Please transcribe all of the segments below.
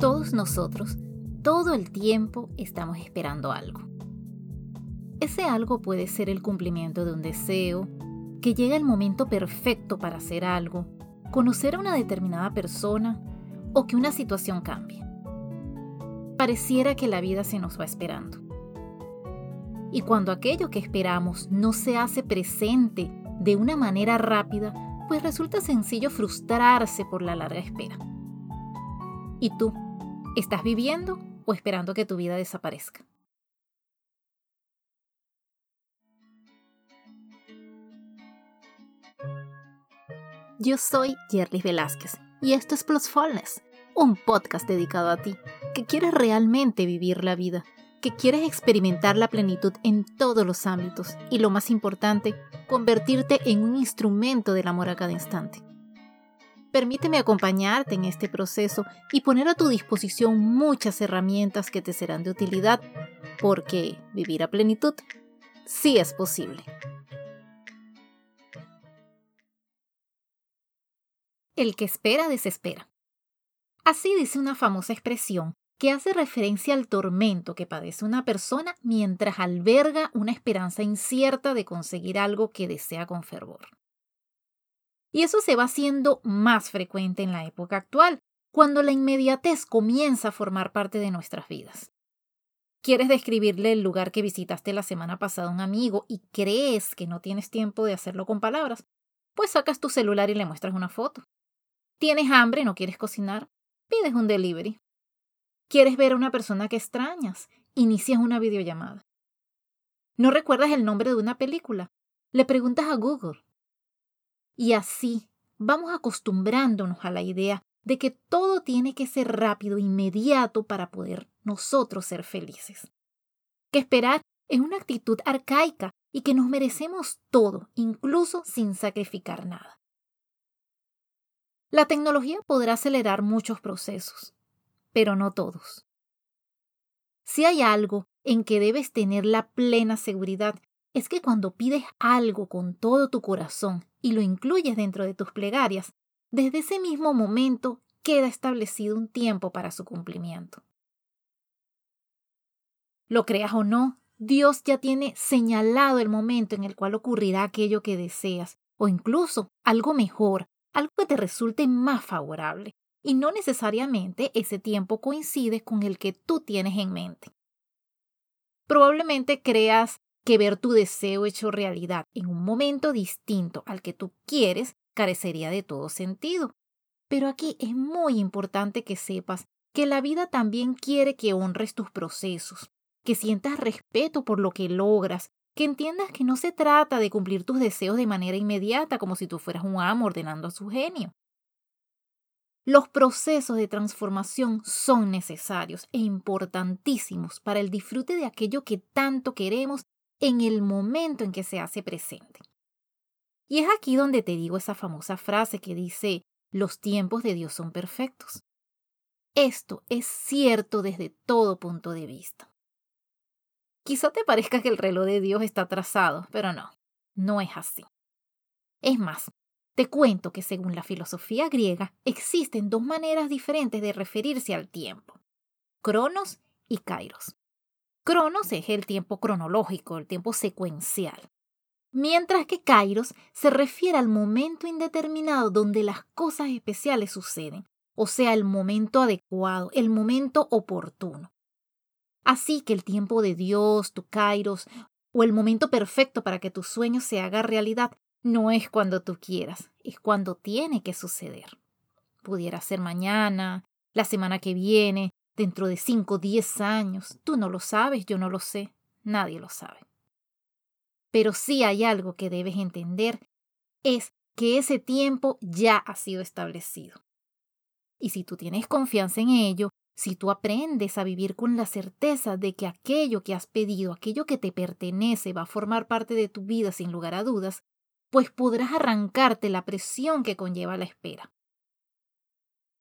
Todos nosotros, todo el tiempo, estamos esperando algo. Ese algo puede ser el cumplimiento de un deseo, que llega el momento perfecto para hacer algo, conocer a una determinada persona o que una situación cambie. Pareciera que la vida se nos va esperando. Y cuando aquello que esperamos no se hace presente de una manera rápida, pues resulta sencillo frustrarse por la larga espera. ¿Y tú? ¿Estás viviendo o esperando que tu vida desaparezca? Yo soy Jerry Velázquez y esto es Plusfulness, un podcast dedicado a ti, que quieres realmente vivir la vida, que quieres experimentar la plenitud en todos los ámbitos y lo más importante, convertirte en un instrumento del amor a cada instante. Permíteme acompañarte en este proceso y poner a tu disposición muchas herramientas que te serán de utilidad, porque vivir a plenitud sí es posible. El que espera desespera. Así dice una famosa expresión que hace referencia al tormento que padece una persona mientras alberga una esperanza incierta de conseguir algo que desea con fervor. Y eso se va haciendo más frecuente en la época actual, cuando la inmediatez comienza a formar parte de nuestras vidas. ¿Quieres describirle el lugar que visitaste la semana pasada a un amigo y crees que no tienes tiempo de hacerlo con palabras? Pues sacas tu celular y le muestras una foto. ¿Tienes hambre y no quieres cocinar? Pides un delivery. ¿Quieres ver a una persona que extrañas? Inicias una videollamada. ¿No recuerdas el nombre de una película? Le preguntas a Google. Y así vamos acostumbrándonos a la idea de que todo tiene que ser rápido, inmediato para poder nosotros ser felices. Que esperar es una actitud arcaica y que nos merecemos todo, incluso sin sacrificar nada. La tecnología podrá acelerar muchos procesos, pero no todos. Si hay algo en que debes tener la plena seguridad es que cuando pides algo con todo tu corazón y lo incluyes dentro de tus plegarias, desde ese mismo momento queda establecido un tiempo para su cumplimiento. Lo creas o no, Dios ya tiene señalado el momento en el cual ocurrirá aquello que deseas, o incluso algo mejor, algo que te resulte más favorable, y no necesariamente ese tiempo coincide con el que tú tienes en mente. Probablemente creas que ver tu deseo hecho realidad en un momento distinto al que tú quieres carecería de todo sentido. Pero aquí es muy importante que sepas que la vida también quiere que honres tus procesos, que sientas respeto por lo que logras, que entiendas que no se trata de cumplir tus deseos de manera inmediata como si tú fueras un amo ordenando a su genio. Los procesos de transformación son necesarios e importantísimos para el disfrute de aquello que tanto queremos en el momento en que se hace presente. Y es aquí donde te digo esa famosa frase que dice, los tiempos de Dios son perfectos. Esto es cierto desde todo punto de vista. Quizá te parezca que el reloj de Dios está atrasado, pero no, no es así. Es más, te cuento que según la filosofía griega existen dos maneras diferentes de referirse al tiempo, Cronos y Kairos. Cronos es el tiempo cronológico, el tiempo secuencial. Mientras que Kairos se refiere al momento indeterminado donde las cosas especiales suceden, o sea, el momento adecuado, el momento oportuno. Así que el tiempo de Dios, tu Kairos, o el momento perfecto para que tu sueño se haga realidad, no es cuando tú quieras, es cuando tiene que suceder. Pudiera ser mañana, la semana que viene, dentro de cinco o diez años. Tú no lo sabes, yo no lo sé, nadie lo sabe. Pero sí hay algo que debes entender, es que ese tiempo ya ha sido establecido. Y si tú tienes confianza en ello, si tú aprendes a vivir con la certeza de que aquello que has pedido, aquello que te pertenece, va a formar parte de tu vida sin lugar a dudas, pues podrás arrancarte la presión que conlleva la espera.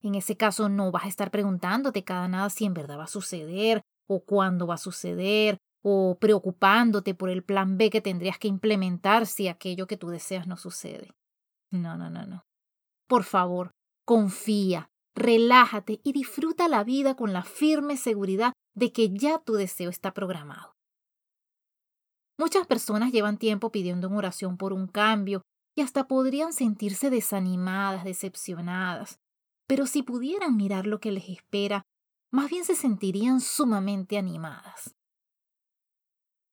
En ese caso no vas a estar preguntándote cada nada si en verdad va a suceder o cuándo va a suceder o preocupándote por el plan B que tendrías que implementar si aquello que tú deseas no sucede. No, no, no, no. Por favor, confía, relájate y disfruta la vida con la firme seguridad de que ya tu deseo está programado. Muchas personas llevan tiempo pidiendo en oración por un cambio y hasta podrían sentirse desanimadas, decepcionadas, pero si pudieran mirar lo que les espera, más bien se sentirían sumamente animadas.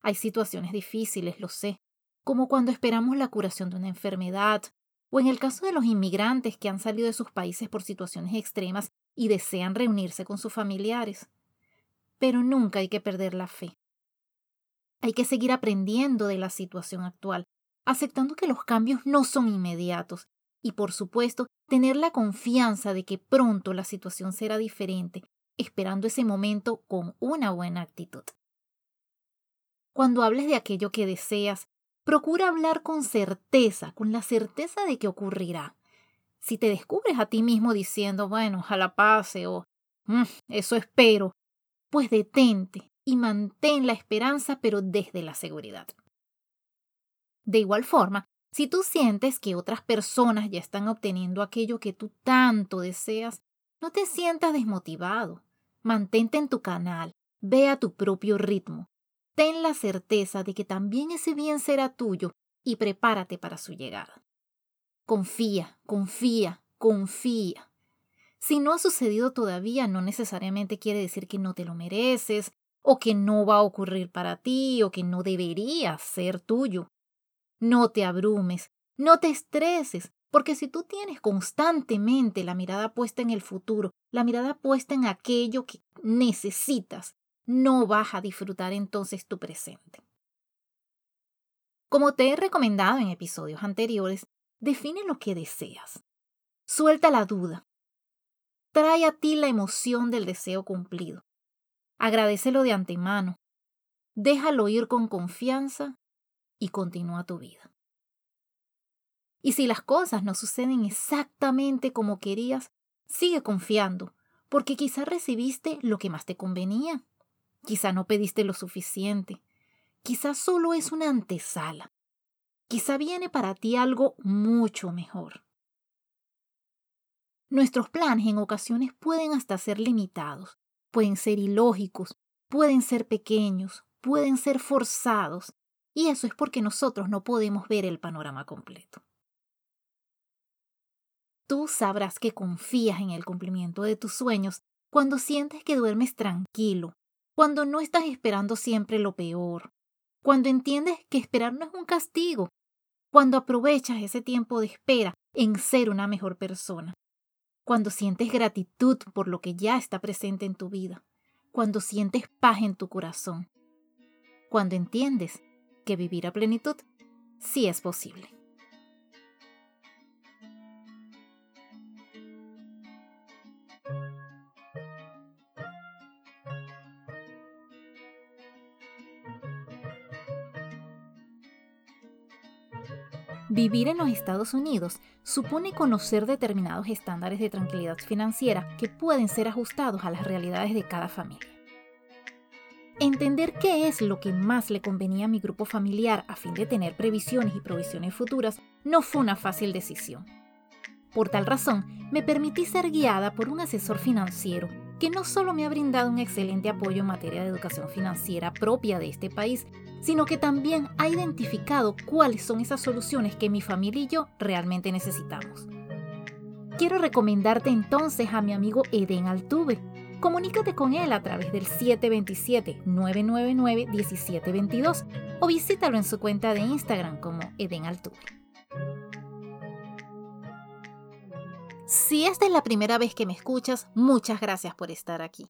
Hay situaciones difíciles, lo sé, como cuando esperamos la curación de una enfermedad, o en el caso de los inmigrantes que han salido de sus países por situaciones extremas y desean reunirse con sus familiares. Pero nunca hay que perder la fe. Hay que seguir aprendiendo de la situación actual, aceptando que los cambios no son inmediatos y, por supuesto, tener la confianza de que pronto la situación será diferente, esperando ese momento con una buena actitud. Cuando hables de aquello que deseas, procura hablar con certeza, con la certeza de que ocurrirá. Si te descubres a ti mismo diciendo, bueno, ojalá pase o mm, eso espero, pues detente y mantén la esperanza, pero desde la seguridad. De igual forma, si tú sientes que otras personas ya están obteniendo aquello que tú tanto deseas, no te sientas desmotivado. Mantente en tu canal, ve a tu propio ritmo, ten la certeza de que también ese bien será tuyo y prepárate para su llegada. Confía, confía, confía. Si no ha sucedido todavía, no necesariamente quiere decir que no te lo mereces, o que no va a ocurrir para ti, o que no debería ser tuyo. No te abrumes, no te estreses, porque si tú tienes constantemente la mirada puesta en el futuro, la mirada puesta en aquello que necesitas, no vas a disfrutar entonces tu presente. Como te he recomendado en episodios anteriores, define lo que deseas. Suelta la duda. Trae a ti la emoción del deseo cumplido. Agradecelo de antemano. Déjalo ir con confianza y continúa tu vida. Y si las cosas no suceden exactamente como querías, sigue confiando, porque quizá recibiste lo que más te convenía. Quizá no pediste lo suficiente. Quizá solo es una antesala. Quizá viene para ti algo mucho mejor. Nuestros planes en ocasiones pueden hasta ser limitados, pueden ser ilógicos, pueden ser pequeños, pueden ser forzados, y eso es porque nosotros no podemos ver el panorama completo. Tú sabrás que confías en el cumplimiento de tus sueños cuando sientes que duermes tranquilo, cuando no estás esperando siempre lo peor, cuando entiendes que esperar no es un castigo, cuando aprovechas ese tiempo de espera en ser una mejor persona, cuando sientes gratitud por lo que ya está presente en tu vida, cuando sientes paz en tu corazón, cuando entiendes que vivir a plenitud sí es posible. Vivir en los Estados Unidos supone conocer determinados estándares de tranquilidad financiera que pueden ser ajustados a las realidades de cada familia. Entender qué es lo que más le convenía a mi grupo familiar a fin de tener previsiones y provisiones futuras no fue una fácil decisión. Por tal razón, me permití ser guiada por un asesor financiero que no solo me ha brindado un excelente apoyo en materia de educación financiera propia de este país, sino que también ha identificado cuáles son esas soluciones que mi familia y yo realmente necesitamos. Quiero recomendarte entonces a mi amigo Eden Altuve. Comunícate con él a través del 727-999-1722 o visítalo en su cuenta de Instagram como Eden Altuve. Si esta es la primera vez que me escuchas, muchas gracias por estar aquí.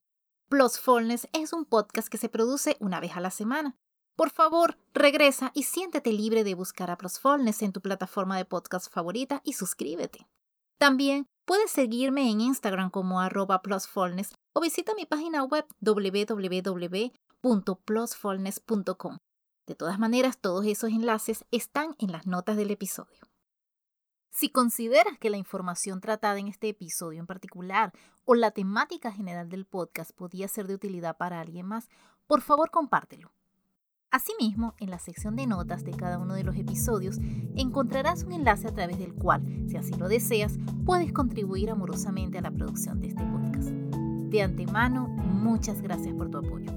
Plusfulness es un podcast que se produce una vez a la semana. Por favor, regresa y siéntete libre de buscar a Plusfulness en tu plataforma de podcast favorita y suscríbete. También puedes seguirme en Instagram como arroba plusfulness o visita mi página web www.plusfulness.com. De todas maneras, todos esos enlaces están en las notas del episodio. Si consideras que la información tratada en este episodio en particular o la temática general del podcast podía ser de utilidad para alguien más, por favor compártelo. Asimismo, en la sección de notas de cada uno de los episodios encontrarás un enlace a través del cual, si así lo deseas, puedes contribuir amorosamente a la producción de este podcast. De antemano, muchas gracias por tu apoyo.